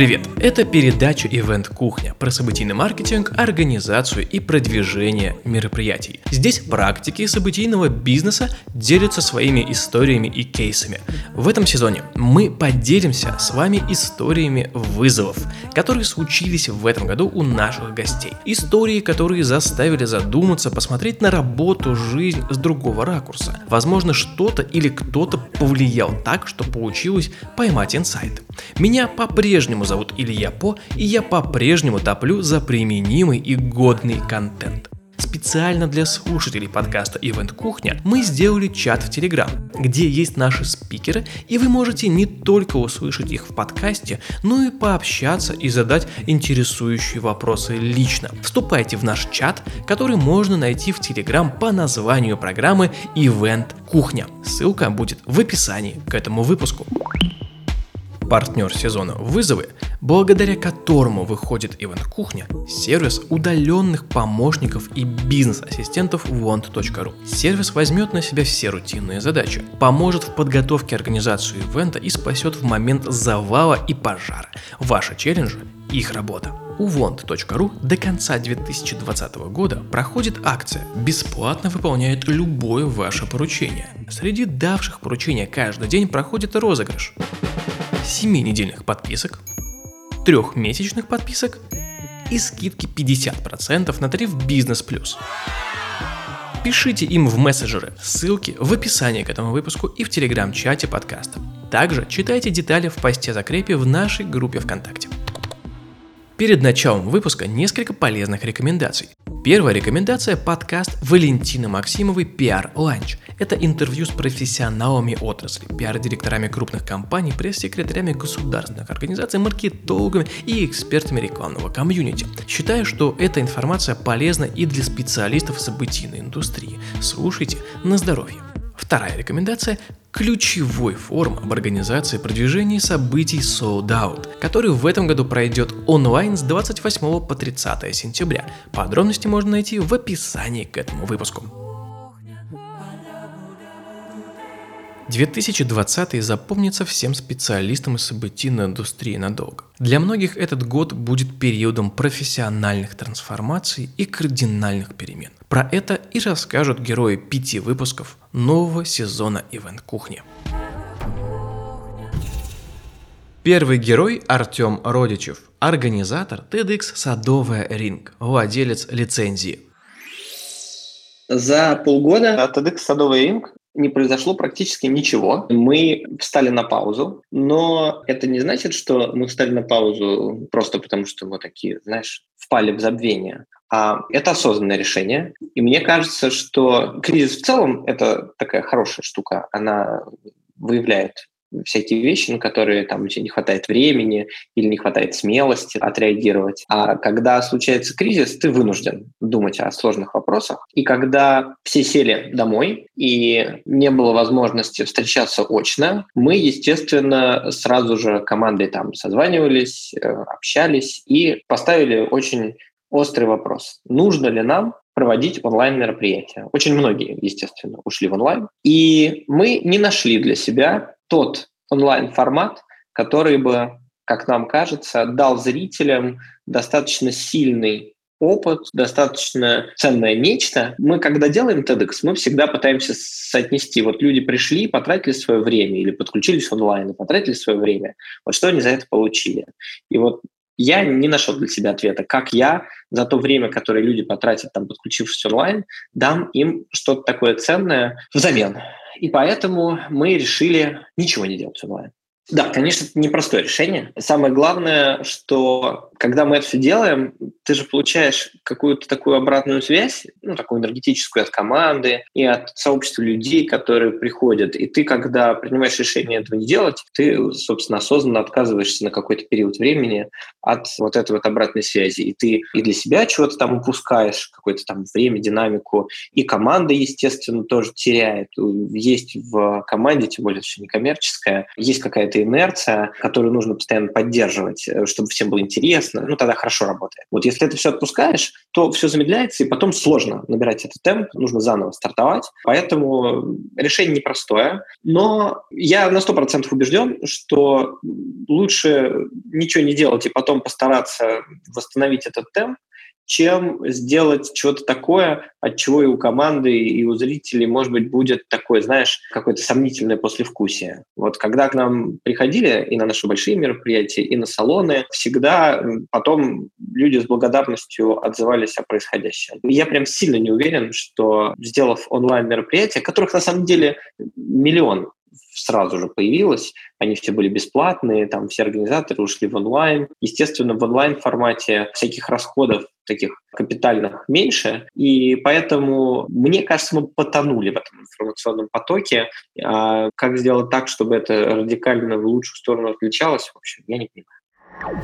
Привет! Это передача «Ивент Кухня» про событийный маркетинг, организацию и продвижение мероприятий. Здесь практики событийного бизнеса делятся своими историями и кейсами. В этом сезоне мы поделимся с вами историями вызовов, которые случились в этом году у наших гостей. Истории, которые заставили задуматься, посмотреть на работу, жизнь с другого ракурса. Возможно, что-то или кто-то повлиял так, что получилось поймать инсайт. Меня по-прежнему зовут Илья По, и я по-прежнему топлю за применимый и годный контент. Специально для слушателей подкаста Event Кухня мы сделали чат в Телеграм, где есть наши спикеры, и вы можете не только услышать их в подкасте, но и пообщаться и задать интересующие вопросы лично. Вступайте в наш чат, который можно найти в Телеграм по названию программы Event Кухня. Ссылка будет в описании к этому выпуску партнер сезона «Вызовы», благодаря которому выходит Ивент Кухня, сервис удаленных помощников и бизнес-ассистентов want.ru. Сервис возьмет на себя все рутинные задачи, поможет в подготовке организации ивента и спасет в момент завала и пожара. Ваши челленджи – их работа. У want.ru до конца 2020 года проходит акция «Бесплатно выполняет любое ваше поручение». Среди давших поручения каждый день проходит розыгрыш. 7-недельных подписок, 3-месячных подписок и скидки 50% на тариф Бизнес Плюс. Пишите им в мессенджеры, ссылки в описании к этому выпуску и в телеграм-чате подкаста. Также читайте детали в посте закрепе в нашей группе ВКонтакте. Перед началом выпуска несколько полезных рекомендаций. Первая рекомендация – подкаст Валентины Максимовой «Пиар Ланч». Это интервью с профессионалами отрасли, пиар-директорами крупных компаний, пресс-секретарями государственных организаций, маркетологами и экспертами рекламного комьюнити. Считаю, что эта информация полезна и для специалистов событийной индустрии. Слушайте на здоровье. Вторая рекомендация – ключевой форум об организации продвижения событий Sold Out, который в этом году пройдет онлайн с 28 по 30 сентября. Подробности можно найти в описании к этому выпуску. 2020 запомнится всем специалистам из событийной индустрии надолго. Для многих этот год будет периодом профессиональных трансформаций и кардинальных перемен. Про это и расскажут герои пяти выпусков нового сезона Ивент Кухни. Первый герой Артем Родичев, организатор TEDx «Садовая ринг», владелец лицензии. За полгода TEDx «Садовая ринг» не произошло практически ничего. Мы встали на паузу, но это не значит, что мы встали на паузу просто потому, что мы такие, знаешь, впали в забвение. А это осознанное решение. И мне кажется, что кризис в целом – это такая хорошая штука. Она выявляет всякие вещи, на которые там тебе не хватает времени или не хватает смелости отреагировать. А когда случается кризис, ты вынужден думать о сложных вопросах. И когда все сели домой и не было возможности встречаться очно, мы, естественно, сразу же командой там созванивались, э, общались и поставили очень острый вопрос. Нужно ли нам проводить онлайн-мероприятия. Очень многие, естественно, ушли в онлайн. И мы не нашли для себя тот онлайн-формат, который бы, как нам кажется, дал зрителям достаточно сильный опыт, достаточно ценное нечто. Мы, когда делаем TEDx, мы всегда пытаемся соотнести. Вот люди пришли, потратили свое время или подключились онлайн и потратили свое время. Вот что они за это получили? И вот я не нашел для себя ответа, как я за то время, которое люди потратят, там, подключившись онлайн, дам им что-то такое ценное взамен. И поэтому мы решили ничего не делать онлайн. Да, конечно, это непростое решение. Самое главное, что когда мы это все делаем, ты же получаешь какую-то такую обратную связь, ну, такую энергетическую от команды и от сообщества людей, которые приходят. И ты, когда принимаешь решение этого не делать, ты, собственно, осознанно отказываешься на какой-то период времени от вот этой вот обратной связи. И ты и для себя чего-то там упускаешь, какое-то там время, динамику. И команда, естественно, тоже теряет. Есть в команде, тем более, что некоммерческая, есть какая-то инерция, которую нужно постоянно поддерживать, э, чтобы всем было интересно, соответственно, ну, тогда хорошо работает. Вот если это все отпускаешь, то все замедляется, и потом сложно набирать этот темп, нужно заново стартовать. Поэтому решение непростое, но я на 100% убежден, что лучше ничего не делать и потом постараться восстановить этот темп, чем сделать что-то такое, от чего и у команды, и у зрителей, может быть, будет такое, знаешь, какое-то сомнительное послевкусие. Вот когда к нам приходили и на наши большие мероприятия, и на салоны, всегда потом люди с благодарностью отзывались о происходящем. Я прям сильно не уверен, что сделав онлайн-мероприятия, которых на самом деле миллион сразу же появилось. Они все были бесплатные, там все организаторы ушли в онлайн. Естественно, в онлайн-формате всяких расходов таких капитальных меньше, и поэтому, мне кажется, мы потонули в этом информационном потоке. А как сделать так, чтобы это радикально в лучшую сторону отличалось, в общем, я не понимаю.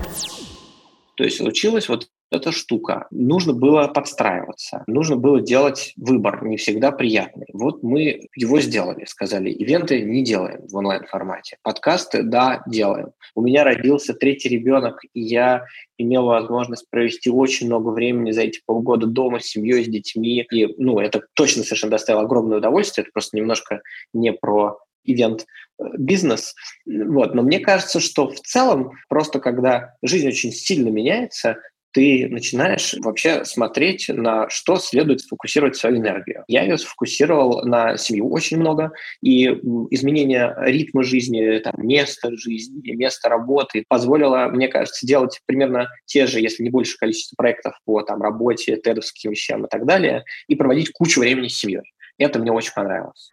То есть случилось вот эта штука. Нужно было подстраиваться, нужно было делать выбор, не всегда приятный. Вот мы его сделали, сказали, ивенты не делаем в онлайн-формате, подкасты, да, делаем. У меня родился третий ребенок, и я имел возможность провести очень много времени за эти полгода дома с семьей, с детьми. И, ну, это точно совершенно доставило огромное удовольствие. Это просто немножко не про ивент э, бизнес. Вот. Но мне кажется, что в целом, просто когда жизнь очень сильно меняется, ты начинаешь вообще смотреть, на что следует сфокусировать свою энергию. Я ее сфокусировал на семью очень много, и изменение ритма жизни, там, места жизни, места работы позволило, мне кажется, делать примерно те же, если не больше количество проектов по там, работе, тедовским вещам и так далее, и проводить кучу времени с семьей. Это мне очень понравилось.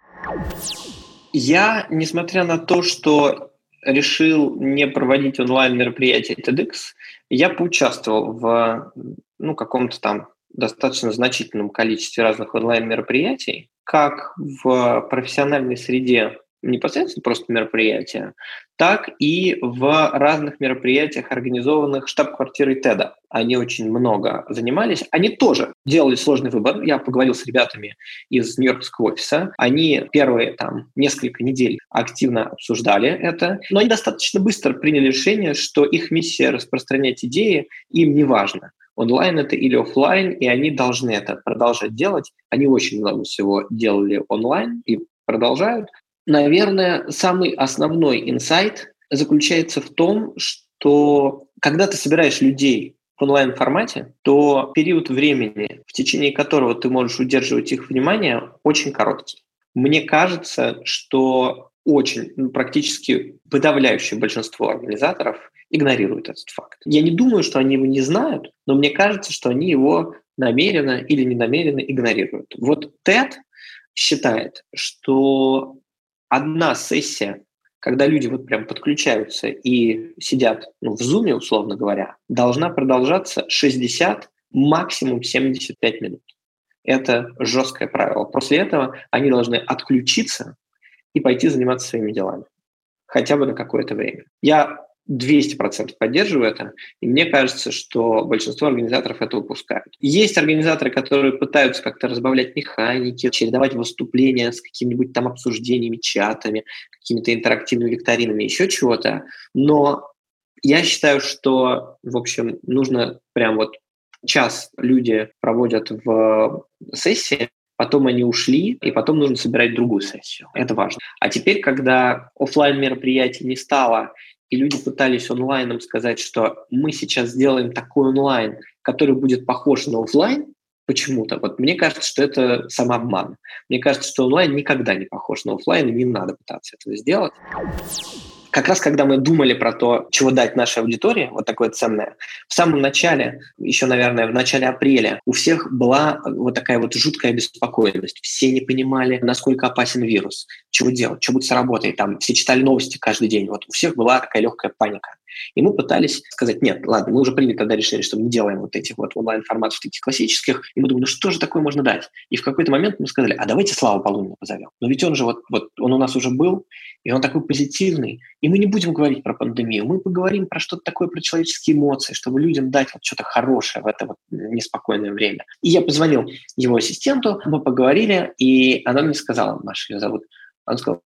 Я, несмотря на то, что решил не проводить онлайн-мероприятие TEDx, я поучаствовал в ну, каком-то там достаточно значительном количестве разных онлайн-мероприятий, как в профессиональной среде непосредственно просто мероприятия, так и в разных мероприятиях, организованных штаб-квартирой ТЭДа. Они очень много занимались. Они тоже делали сложный выбор. Я поговорил с ребятами из Нью-Йоркского офиса. Они первые там несколько недель активно обсуждали это, но они достаточно быстро приняли решение, что их миссия распространять идеи им не важно онлайн это или офлайн, и они должны это продолжать делать. Они очень много всего делали онлайн и продолжают. Наверное, самый основной инсайт заключается в том, что когда ты собираешь людей в онлайн-формате, то период времени, в течение которого ты можешь удерживать их внимание, очень короткий. Мне кажется, что очень, ну, практически подавляющее большинство организаторов игнорируют этот факт. Я не думаю, что они его не знают, но мне кажется, что они его намеренно или ненамеренно игнорируют. Вот TED считает, что одна сессия, когда люди вот прям подключаются и сидят ну, в зуме, условно говоря, должна продолжаться 60, максимум 75 минут. Это жесткое правило. После этого они должны отключиться и пойти заниматься своими делами. Хотя бы на какое-то время. Я 200% поддерживаю это, и мне кажется, что большинство организаторов это упускают. Есть организаторы, которые пытаются как-то разбавлять механики, чередовать выступления с какими-нибудь там обсуждениями, чатами, какими-то интерактивными викторинами, еще чего-то, но я считаю, что, в общем, нужно прям вот час люди проводят в сессии, потом они ушли, и потом нужно собирать другую сессию. Это важно. А теперь, когда офлайн мероприятий не стало, и люди пытались онлайном сказать, что мы сейчас сделаем такой онлайн, который будет похож на офлайн, почему-то. Вот мне кажется, что это самообман. Мне кажется, что онлайн никогда не похож на офлайн, и не надо пытаться этого сделать как раз когда мы думали про то, чего дать нашей аудитории, вот такое ценное, в самом начале, еще, наверное, в начале апреля, у всех была вот такая вот жуткая беспокойность. Все не понимали, насколько опасен вирус, чего делать, что будет с работой. Там все читали новости каждый день. Вот у всех была такая легкая паника. И мы пытались сказать, нет, ладно, мы уже приняли тогда решение, что мы не делаем вот этих вот онлайн-форматов таких классических, и мы думаем, ну что же такое можно дать? И в какой-то момент мы сказали, а давайте Славу Полунина позовем. Но ведь он же вот, вот, он у нас уже был, и он такой позитивный, и мы не будем говорить про пандемию, мы поговорим про что-то такое, про человеческие эмоции, чтобы людям дать вот что-то хорошее в это вот неспокойное время. И я позвонил его ассистенту, мы поговорили, и она мне сказала, Маша ее зовут, он сказал,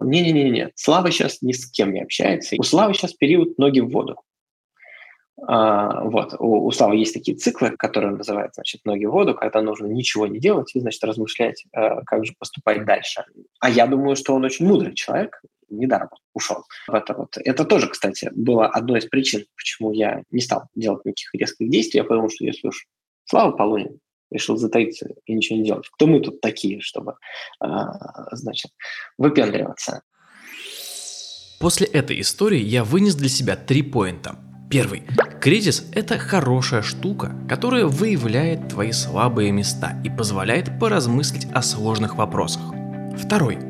не-не-не, Слава сейчас ни с кем не общается. У Славы сейчас период ноги в воду. А, вот. У, у Славы есть такие циклы, которые называют, значит, ноги в воду, когда нужно ничего не делать и, значит, размышлять, э, как же поступать дальше. А я думаю, что он очень мудрый человек, недаром ушел в это вот. Это тоже, кстати, было одной из причин, почему я не стал делать никаких резких действий. Я подумал, что если уж Слава Полунин решил затаиться и ничего не делать, кто мы тут такие, чтобы, э, значит, выпендриваться? После этой истории я вынес для себя три поинта – Первый. Кризис – это хорошая штука, которая выявляет твои слабые места и позволяет поразмыслить о сложных вопросах. Второй.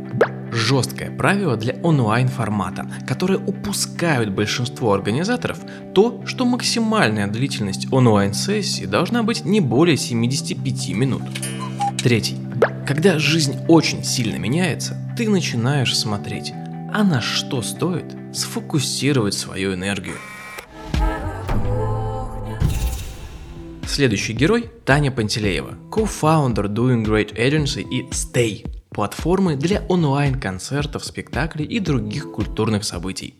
Жесткое правило для онлайн-формата, которое упускают большинство организаторов, то, что максимальная длительность онлайн-сессии должна быть не более 75 минут. Третий. Когда жизнь очень сильно меняется, ты начинаешь смотреть, а на что стоит сфокусировать свою энергию. Следующий герой – Таня Пантелеева, co-founder Doing Great Agency и Stay – платформы для онлайн-концертов, спектаклей и других культурных событий.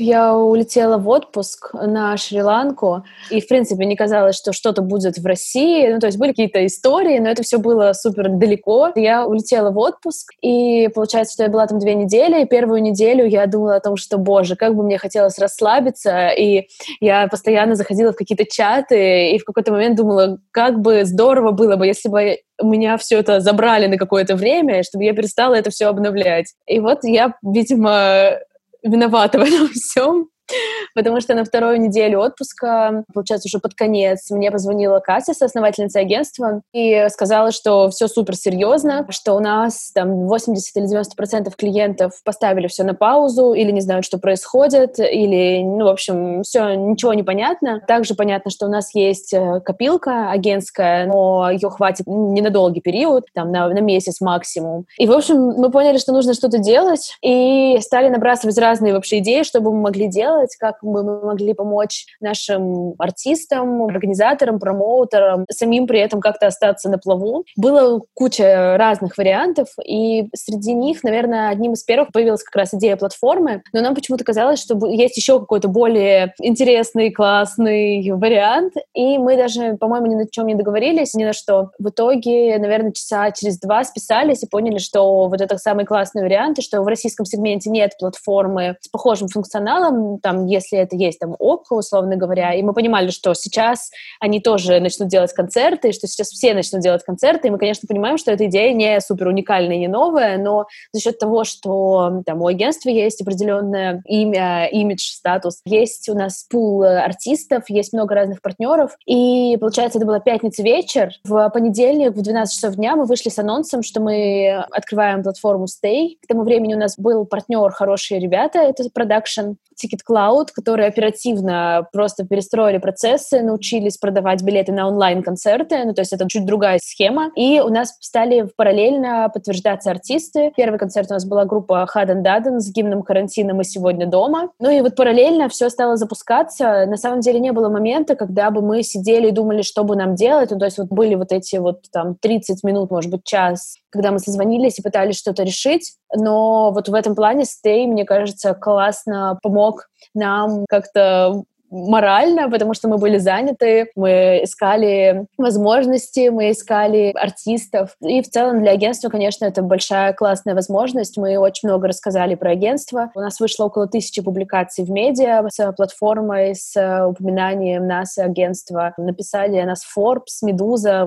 Я улетела в отпуск на Шри-Ланку, и, в принципе, не казалось, что что-то будет в России. Ну, то есть были какие-то истории, но это все было супер далеко. Я улетела в отпуск, и получается, что я была там две недели, и первую неделю я думала о том, что, боже, как бы мне хотелось расслабиться, и я постоянно заходила в какие-то чаты, и в какой-то момент думала, как бы здорово было бы, если бы меня все это забрали на какое-то время, чтобы я перестала это все обновлять. И вот я, видимо, виновата в этом всем. потому что на вторую неделю отпуска, получается, уже под конец, мне позвонила Катя, соосновательница агентства, и сказала, что все супер серьезно, что у нас там 80 или 90 процентов клиентов поставили все на паузу, или не знают, что происходит, или, ну, в общем, все, ничего не понятно. Также понятно, что у нас есть э, копилка агентская, но ее хватит не на долгий период, там, на, на месяц максимум. И, в общем, мы поняли, что нужно что-то делать, и стали набрасывать разные вообще идеи, что бы мы могли делать, сделать, как бы мы могли помочь нашим артистам, организаторам, промоутерам, самим при этом как-то остаться на плаву. Было куча разных вариантов, и среди них, наверное, одним из первых появилась как раз идея платформы, но нам почему-то казалось, что есть еще какой-то более интересный, классный вариант, и мы даже, по-моему, ни на чем не договорились, ни на что. В итоге, наверное, часа через два списались и поняли, что вот это самый классный вариант, и что в российском сегменте нет платформы с похожим функционалом, там, если это есть там ОК, условно говоря, и мы понимали, что сейчас они тоже начнут делать концерты, что сейчас все начнут делать концерты, и мы, конечно, понимаем, что эта идея не супер уникальная, не новая, но за счет того, что там у агентства есть определенное имя, имидж, статус, есть у нас пул артистов, есть много разных партнеров, и, получается, это была пятница вечер, в понедельник в 12 часов дня мы вышли с анонсом, что мы открываем платформу Stay. К тому времени у нас был партнер «Хорошие ребята», это продакшн, Ticket Cloud, которые оперативно просто перестроили процессы, научились продавать билеты на онлайн-концерты, ну, то есть это чуть другая схема. И у нас стали параллельно подтверждаться артисты. Первый концерт у нас была группа Хаден Даден с гимном карантина «Мы сегодня дома». Ну и вот параллельно все стало запускаться. На самом деле не было момента, когда бы мы сидели и думали, что бы нам делать. Ну, то есть вот были вот эти вот там 30 минут, может быть, час, когда мы созвонились и пытались что-то решить. Но вот в этом плане Stay, мне кажется, классно помог нам как-то морально, потому что мы были заняты, мы искали возможности, мы искали артистов. И в целом для агентства, конечно, это большая классная возможность. Мы очень много рассказали про агентство. У нас вышло около тысячи публикаций в медиа с платформой, с упоминанием нас и агентства. Написали о нас Forbes, Медуза.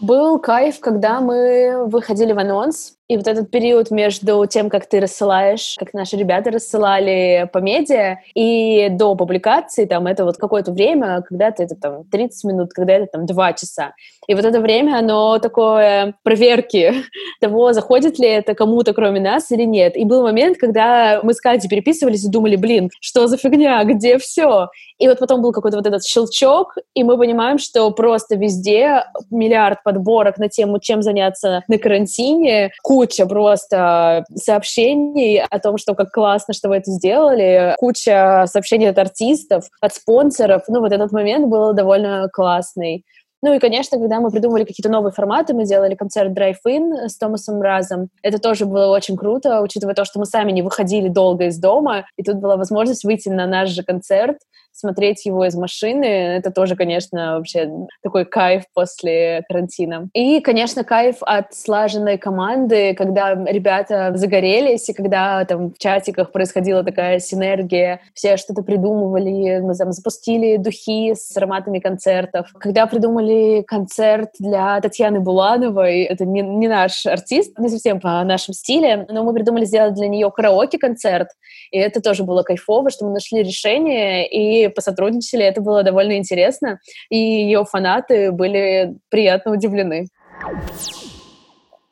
Был кайф, когда мы выходили в анонс, и вот этот период между тем, как ты рассылаешь, как наши ребята рассылали по медиа, и до публикации, там, это вот какое-то время, когда-то это там 30 минут, когда это там 2 часа. И вот это время, оно такое проверки того, заходит ли это кому-то, кроме нас, или нет. И был момент, когда мы с Катей переписывались и думали, блин, что за фигня, где все? И вот потом был какой-то вот этот щелчок, и мы понимаем, что просто везде миллиард подборок на тему, чем заняться на карантине, куча просто сообщений о том, что как классно, что вы это сделали, куча сообщений от артистов, от спонсоров. Ну, вот этот момент был довольно классный. Ну и, конечно, когда мы придумывали какие-то новые форматы, мы делали концерт Drive-In с Томасом Разом. Это тоже было очень круто, учитывая то, что мы сами не выходили долго из дома, и тут была возможность выйти на наш же концерт, смотреть его из машины. Это тоже, конечно, вообще такой кайф после карантина. И, конечно, кайф от слаженной команды, когда ребята загорелись, и когда там в чатиках происходила такая синергия, все что-то придумывали, мы там запустили духи с ароматами концертов. Когда придумали концерт для Татьяны Булановой, это не, не наш артист, не совсем по нашему стиле, но мы придумали сделать для нее караоке-концерт, и это тоже было кайфово, что мы нашли решение, и посотрудничали, это было довольно интересно, и ее фанаты были приятно удивлены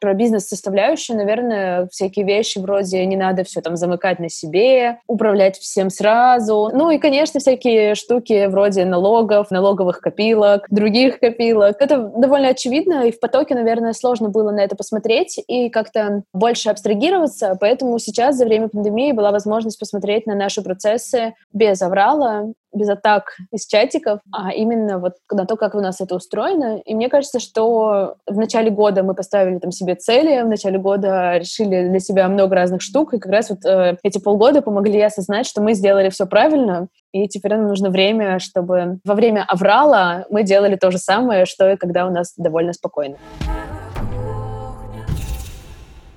про бизнес-составляющую, наверное, всякие вещи вроде не надо все там замыкать на себе, управлять всем сразу. Ну и, конечно, всякие штуки вроде налогов, налоговых копилок, других копилок. Это довольно очевидно, и в потоке, наверное, сложно было на это посмотреть и как-то больше абстрагироваться, поэтому сейчас за время пандемии была возможность посмотреть на наши процессы без аврала, без атак из чатиков, а именно вот на то, как у нас это устроено. И мне кажется, что в начале года мы поставили там себе цели, в начале года решили для себя много разных штук, и как раз вот э, эти полгода помогли осознать, что мы сделали все правильно, и теперь нам нужно время, чтобы во время аврала мы делали то же самое, что и когда у нас довольно спокойно.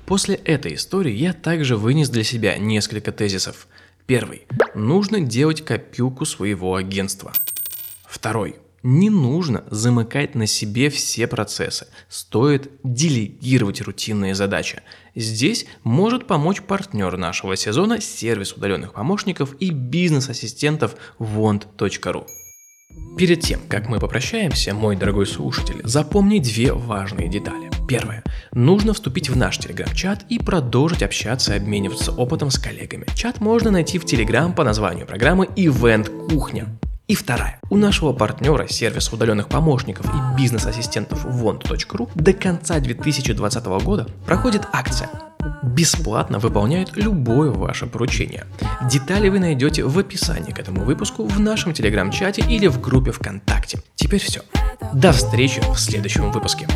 После этой истории я также вынес для себя несколько тезисов – Первый. Нужно делать копилку своего агентства. Второй. Не нужно замыкать на себе все процессы. Стоит делегировать рутинные задачи. Здесь может помочь партнер нашего сезона, сервис удаленных помощников и бизнес-ассистентов want.ru. Перед тем, как мы попрощаемся, мой дорогой слушатель, запомни две важные детали. Первое. Нужно вступить в наш телеграм-чат и продолжить общаться и обмениваться опытом с коллегами. Чат можно найти в телеграм по названию программы Event Кухня. И вторая. У нашего партнера, сервиса удаленных помощников и бизнес-ассистентов want.ru до конца 2020 года проходит акция бесплатно выполняют любое ваше поручение. Детали вы найдете в описании к этому выпуску в нашем телеграм-чате или в группе ВКонтакте. Теперь все. До встречи в следующем выпуске.